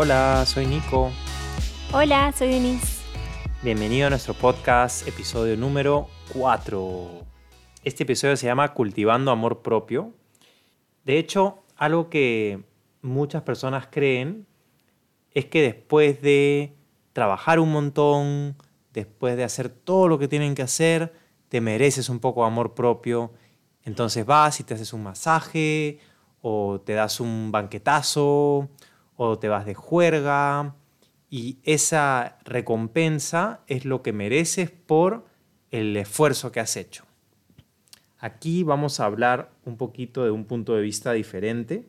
Hola, soy Nico. Hola, soy Denise. Bienvenido a nuestro podcast, episodio número 4. Este episodio se llama Cultivando Amor Propio. De hecho, algo que muchas personas creen es que después de trabajar un montón, después de hacer todo lo que tienen que hacer, te mereces un poco de amor propio. Entonces vas y te haces un masaje, o te das un banquetazo, o te vas de juerga, y esa recompensa es lo que mereces por el esfuerzo que has hecho. Aquí vamos a hablar un poquito de un punto de vista diferente,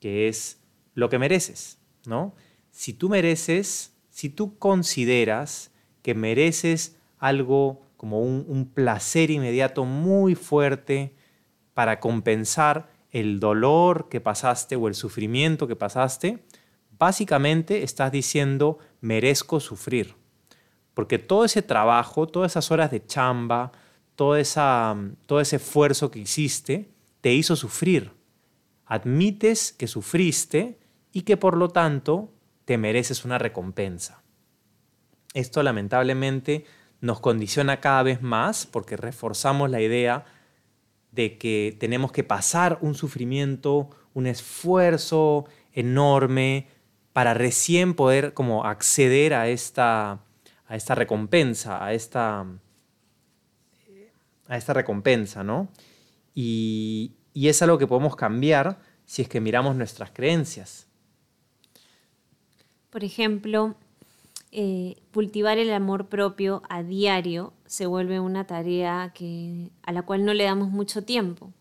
que es lo que mereces, ¿no? Si tú mereces, si tú consideras que mereces algo como un, un placer inmediato muy fuerte para compensar el dolor que pasaste o el sufrimiento que pasaste, básicamente estás diciendo merezco sufrir. Porque todo ese trabajo, todas esas horas de chamba, todo, esa, todo ese esfuerzo que hiciste, te hizo sufrir. Admites que sufriste y que por lo tanto te mereces una recompensa. Esto lamentablemente nos condiciona cada vez más porque reforzamos la idea de que tenemos que pasar un sufrimiento, un esfuerzo enorme para recién poder como acceder a esta, a esta recompensa, a esta, a esta recompensa, ¿no? Y, y es algo que podemos cambiar si es que miramos nuestras creencias. Por ejemplo, eh, cultivar el amor propio a diario se vuelve una tarea que, a la cual no le damos mucho tiempo,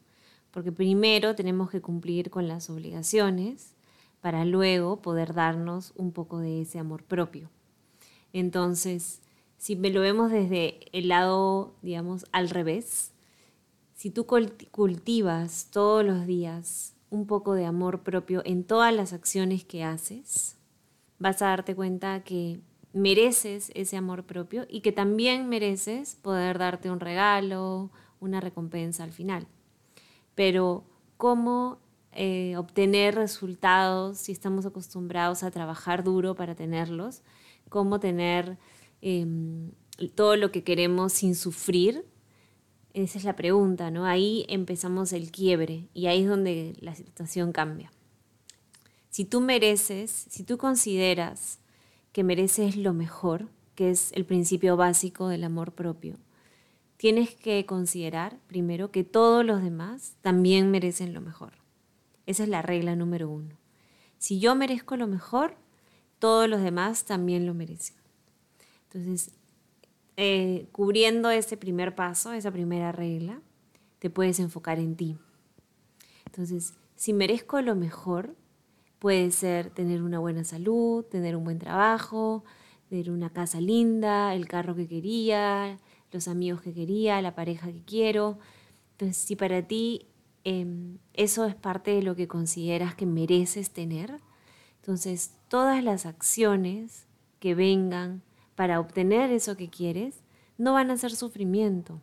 porque primero tenemos que cumplir con las obligaciones para luego poder darnos un poco de ese amor propio. Entonces, si me lo vemos desde el lado, digamos, al revés, si tú cultivas todos los días un poco de amor propio en todas las acciones que haces, vas a darte cuenta que mereces ese amor propio y que también mereces poder darte un regalo, una recompensa al final. Pero ¿cómo eh, obtener resultados si estamos acostumbrados a trabajar duro para tenerlos? ¿Cómo tener em, todo lo que queremos sin sufrir? Esa es la pregunta, ¿no? Ahí empezamos el quiebre y ahí es donde la situación cambia. Si tú mereces, si tú consideras que mereces lo mejor, que es el principio básico del amor propio, tienes que considerar primero que todos los demás también merecen lo mejor. Esa es la regla número uno. Si yo merezco lo mejor, todos los demás también lo merecen. Entonces, eh, cubriendo ese primer paso, esa primera regla, te puedes enfocar en ti. Entonces, si merezco lo mejor, Puede ser tener una buena salud, tener un buen trabajo, tener una casa linda, el carro que quería, los amigos que quería, la pareja que quiero. Entonces, si para ti em, eso es parte de lo que consideras que mereces tener, entonces todas las acciones que vengan para obtener eso que quieres no van a ser sufrimiento.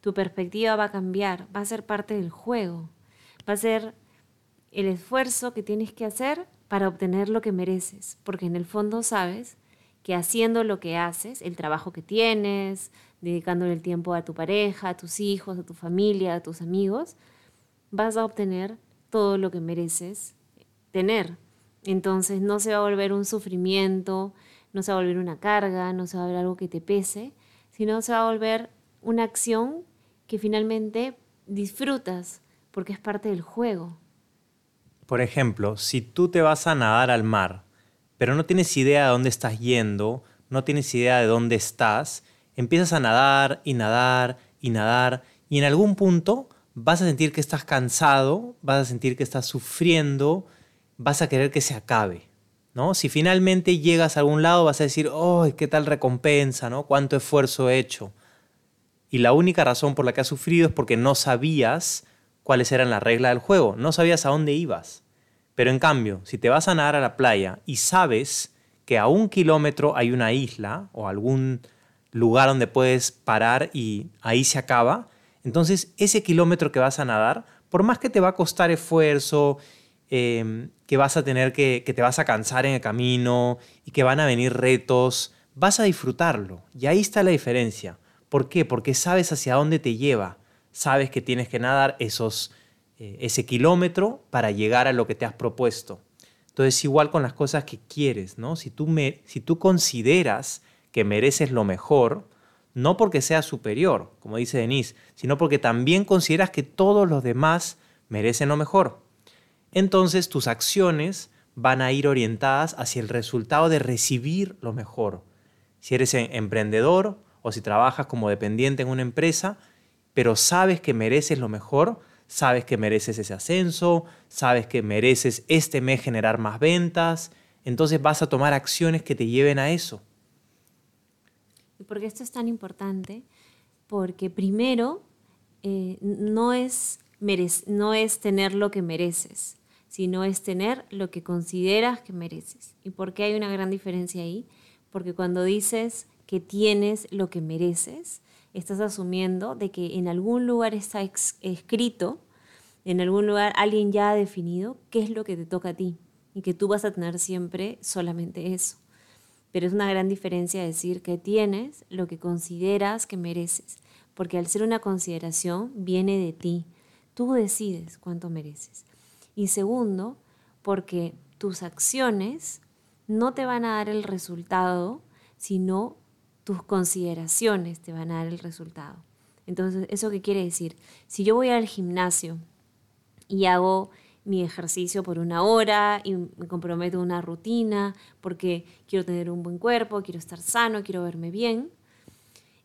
Tu perspectiva va a cambiar, va a ser parte del juego, va a ser el esfuerzo que tienes que hacer para obtener lo que mereces, porque en el fondo sabes que haciendo lo que haces, el trabajo que tienes, dedicándole el tiempo a tu pareja, a tus hijos, a tu familia, a tus amigos, vas a obtener todo lo que mereces tener. Entonces no se va a volver un sufrimiento, no se va a volver una carga, no se va a volver algo que te pese, sino se va a volver una acción que finalmente disfrutas porque es parte del juego. Por ejemplo, si tú te vas a nadar al mar, pero no tienes idea de dónde estás yendo, no tienes idea de dónde estás, empiezas a nadar y nadar y nadar y en algún punto vas a sentir que estás cansado, vas a sentir que estás sufriendo, vas a querer que se acabe. ¿no? Si finalmente llegas a algún lado vas a decir, ¡oh, qué tal recompensa! ¿no? ¿Cuánto esfuerzo he hecho? Y la única razón por la que has sufrido es porque no sabías cuáles eran las reglas del juego, no sabías a dónde ibas. Pero en cambio, si te vas a nadar a la playa y sabes que a un kilómetro hay una isla o algún lugar donde puedes parar y ahí se acaba, entonces ese kilómetro que vas a nadar, por más que te va a costar esfuerzo em, que vas a tener que, que te vas a cansar en el camino y que van a venir retos, vas a disfrutarlo. Y ahí está la diferencia. ¿Por qué? Porque sabes hacia dónde te lleva. Sabes que tienes que nadar esos, eh, ese kilómetro para llegar a lo que te has propuesto. Entonces, igual con las cosas que quieres, ¿no? Si tú, me, si tú consideras que mereces lo mejor, no porque seas superior, como dice Denise, sino porque también consideras que todos los demás merecen lo mejor. Entonces tus acciones van a ir orientadas hacia el resultado de recibir lo mejor. Si eres em, emprendedor o si trabajas como dependiente en una empresa, pero sabes que mereces lo mejor, sabes que mereces ese ascenso, sabes que mereces este mes generar más ventas, entonces vas a tomar acciones que te lleven a eso. ¿Y por qué esto es tan importante? Porque primero, eh, no, es no es tener lo que mereces, sino es tener lo que consideras que mereces. ¿Y por qué hay una gran diferencia ahí? Porque cuando dices que tienes lo que mereces, estás asumiendo de que en algún lugar está escrito, en algún lugar alguien ya ha definido qué es lo que te toca a ti y que tú vas a tener siempre solamente eso. Pero es una gran diferencia decir que tienes lo que consideras que mereces, porque al ser una consideración viene de ti. Tú decides cuánto mereces. Y segundo, porque tus acciones no te van a dar el resultado, sino tus consideraciones te van a dar el resultado. Entonces, ¿eso qué quiere decir? Si yo voy al gimnasio y hago mi ejercicio por una hora y me comprometo una rutina porque quiero tener un buen cuerpo, quiero estar sano, quiero verme bien,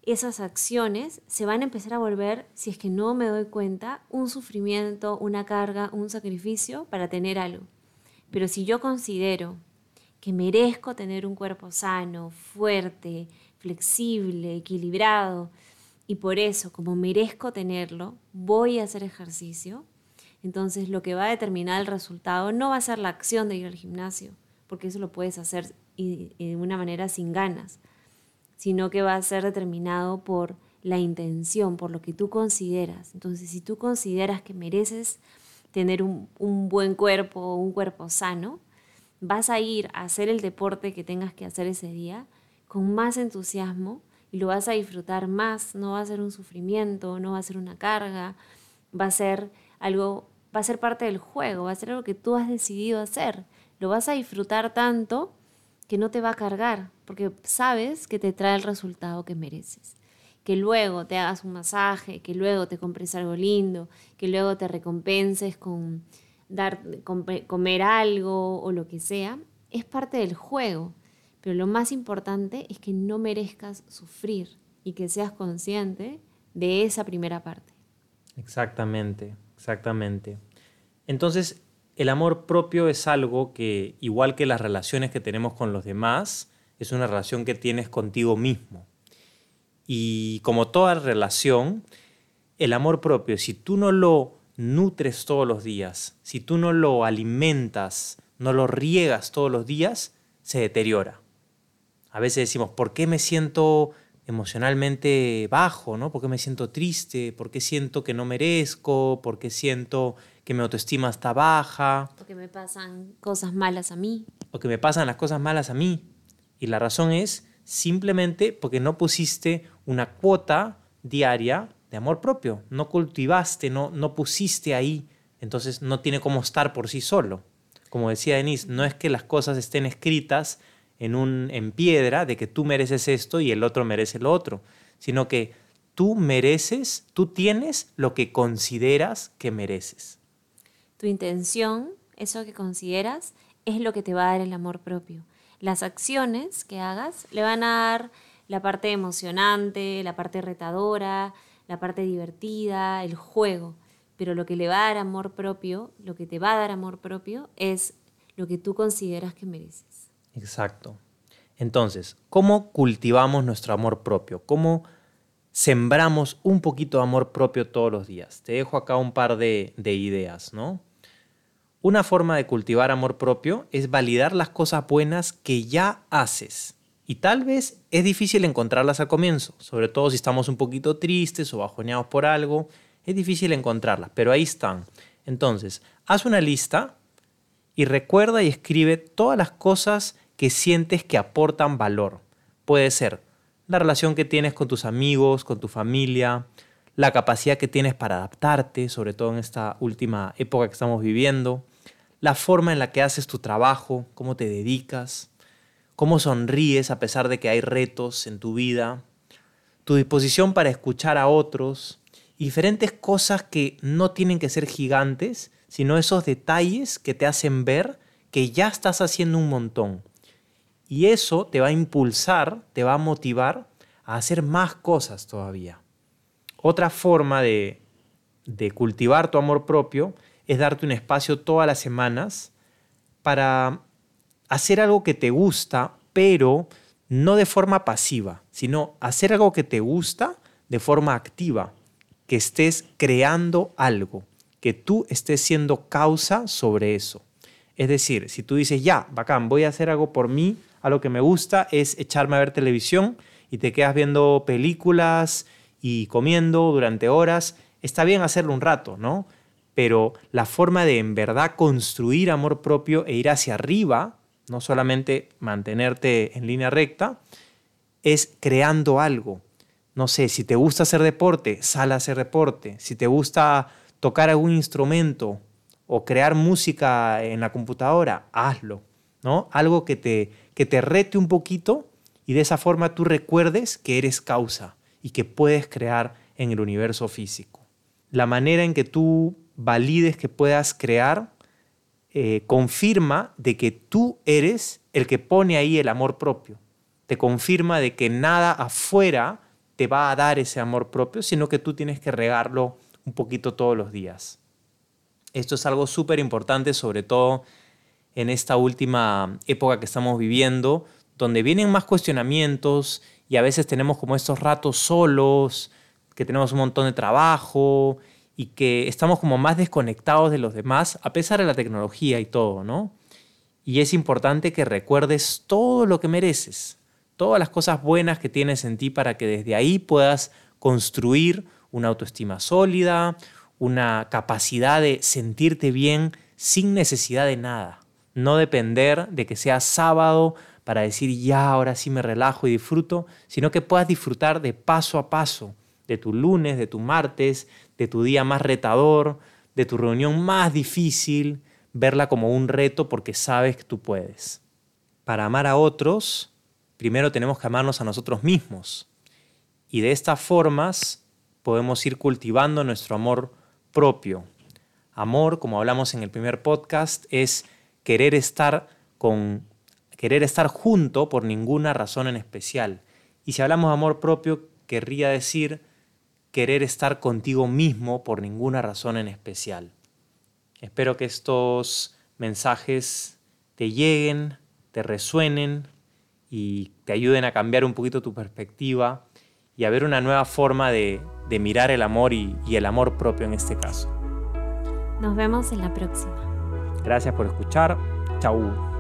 esas acciones se van a empezar a volver, si es que no me doy cuenta, un sufrimiento, una carga, un sacrificio para tener algo. Pero si yo considero que merezco tener un cuerpo sano, fuerte, flexible, equilibrado, y por eso, como merezco tenerlo, voy a hacer ejercicio, entonces lo que va a determinar el resultado no va a ser la acción de ir al gimnasio, porque eso lo puedes hacer de una manera sin ganas, sino que va a ser determinado por la intención, por lo que tú consideras. Entonces, si tú consideras que mereces tener un, un buen cuerpo, un cuerpo sano, vas a ir a hacer el deporte que tengas que hacer ese día con más entusiasmo y lo vas a disfrutar más, no va a ser un sufrimiento, no va a ser una carga, va a ser algo va a ser parte del juego, va a ser algo que tú has decidido hacer. Lo vas a disfrutar tanto que no te va a cargar, porque sabes que te trae el resultado que mereces. Que luego te hagas un masaje, que luego te compres algo lindo, que luego te recompenses con dar, comer algo o lo que sea, es parte del juego. Pero lo más importante es que no merezcas sufrir y que seas consciente de esa primera parte. Exactamente. Exactamente. Entonces, el amor propio es algo que, igual que las relaciones que tenemos con los demás, es una relación que tienes contigo mismo. Y como toda relación, el amor propio, si tú no lo nutres todos los días, si tú no lo alimentas, no lo riegas todos los días, se deteriora. A veces decimos, ¿por qué me siento emocionalmente bajo, ¿no? ¿Por qué me siento triste? ¿Por qué siento que no merezco? ¿Por qué siento que mi autoestima está baja? Porque me pasan cosas malas a mí. O que me pasan las cosas malas a mí. Y la razón es simplemente porque no pusiste una cuota diaria de amor propio. No cultivaste, no, no pusiste ahí. Entonces no tiene cómo estar por sí solo. Como decía Denise, no es que las cosas estén escritas en, un, en piedra de que tú mereces esto y el otro merece lo otro, sino que tú mereces, tú tienes lo que consideras que mereces. Tu intención, eso que consideras, es lo que te va a dar el amor propio. Las acciones que hagas le van a dar la parte emocionante, la parte retadora, la parte divertida, el juego. Pero lo que le va a dar amor propio, lo que te va a dar amor propio, es lo que tú consideras que mereces. Exacto. Entonces, ¿cómo cultivamos nuestro amor propio? ¿Cómo sembramos un poquito de amor propio todos los días? Te dejo acá un par de, ideas, ¿no? Una forma de cultivar amor propio es validar las cosas buenas que ya haces. Y tal vez es difícil encontrarlas al comienzo, sobre todo si estamos un poquito tristes o bajoneados por algo, es difícil encontrarlas, pero ahí están. Entonces, haz una lista y recuerda y escribe todas las cosas que sientes que aportan valor. Puede ser la relación que tienes con tus amigos, con tu familia, la capacidad que tienes para adaptarte, sobre todo en esta última época que estamos viviendo, la forma en la que haces tu trabajo, cómo te dedicas, cómo sonríes a pesar de que hay retos en tu vida, tu disposición para escuchar a otros, diferentes cosas que no tienen que ser gigantes, sino esos detalles que te hacen ver que ya estás haciendo un montón. Y eso te va a impulsar, te va a motivar a hacer más cosas todavía. Otra forma de, de cultivar tu amor propio es darte un espacio todas las semanas para hacer algo que te gusta, pero no de forma pasiva, sino hacer algo que te gusta de forma activa, que estés creando algo que tú estés siendo causa sobre eso. Es decir, si tú dices, ya, bacán, voy a hacer algo por mí, a lo que me gusta es echarme a ver televisión y te quedas viendo películas y comiendo durante horas, está bien hacerlo un rato, ¿no? Pero la forma de en verdad construir amor propio e ir hacia arriba, no solamente mantenerte en línea recta, es creando algo. No sé, si te gusta hacer deporte, sal a hacer deporte. Si te gusta tocar algún instrumento o crear música en la computadora, hazlo, ¿no? Algo que te, que te rete un poquito y de esa forma tú recuerdes que eres causa y que puedes crear en el universo físico. La manera en que tú valides que puedas crear eh, confirma de que tú eres el que pone ahí el amor propio. Te confirma de que nada afuera te va a dar ese amor propio, sino que tú tienes que regarlo un poquito todos los días. Esto es algo súper importante, sobre todo en esta última época que estamos viviendo, donde vienen más cuestionamientos y a veces tenemos como estos ratos solos, que tenemos un montón de trabajo y que estamos como más desconectados de los demás, a pesar de la tecnología y todo, ¿no? Y es importante que recuerdes todo lo que mereces, todas las cosas buenas que tienes en ti para que desde ahí puedas construir una autoestima sólida, una capacidad de sentirte bien sin necesidad de nada. No depender de que sea sábado para decir ya, ahora sí me relajo y disfruto, sino que puedas disfrutar de paso a paso, de tu lunes, de tu martes, de tu día más retador, de tu reunión más difícil, verla como un reto porque sabes que tú puedes. Para amar a otros, primero tenemos que amarnos a nosotros mismos. Y de estas formas podemos ir cultivando nuestro amor propio. Amor, como hablamos en el primer podcast, es querer estar con querer estar junto por ninguna razón en especial. Y si hablamos de amor propio, querría decir querer estar contigo mismo por ninguna razón en especial. Espero que estos mensajes te lleguen, te resuenen y te ayuden a cambiar un poquito tu perspectiva y a ver una nueva forma de, mirar el amor y, y el amor propio en este caso. Nos vemos en la próxima. Gracias por escuchar. Chau.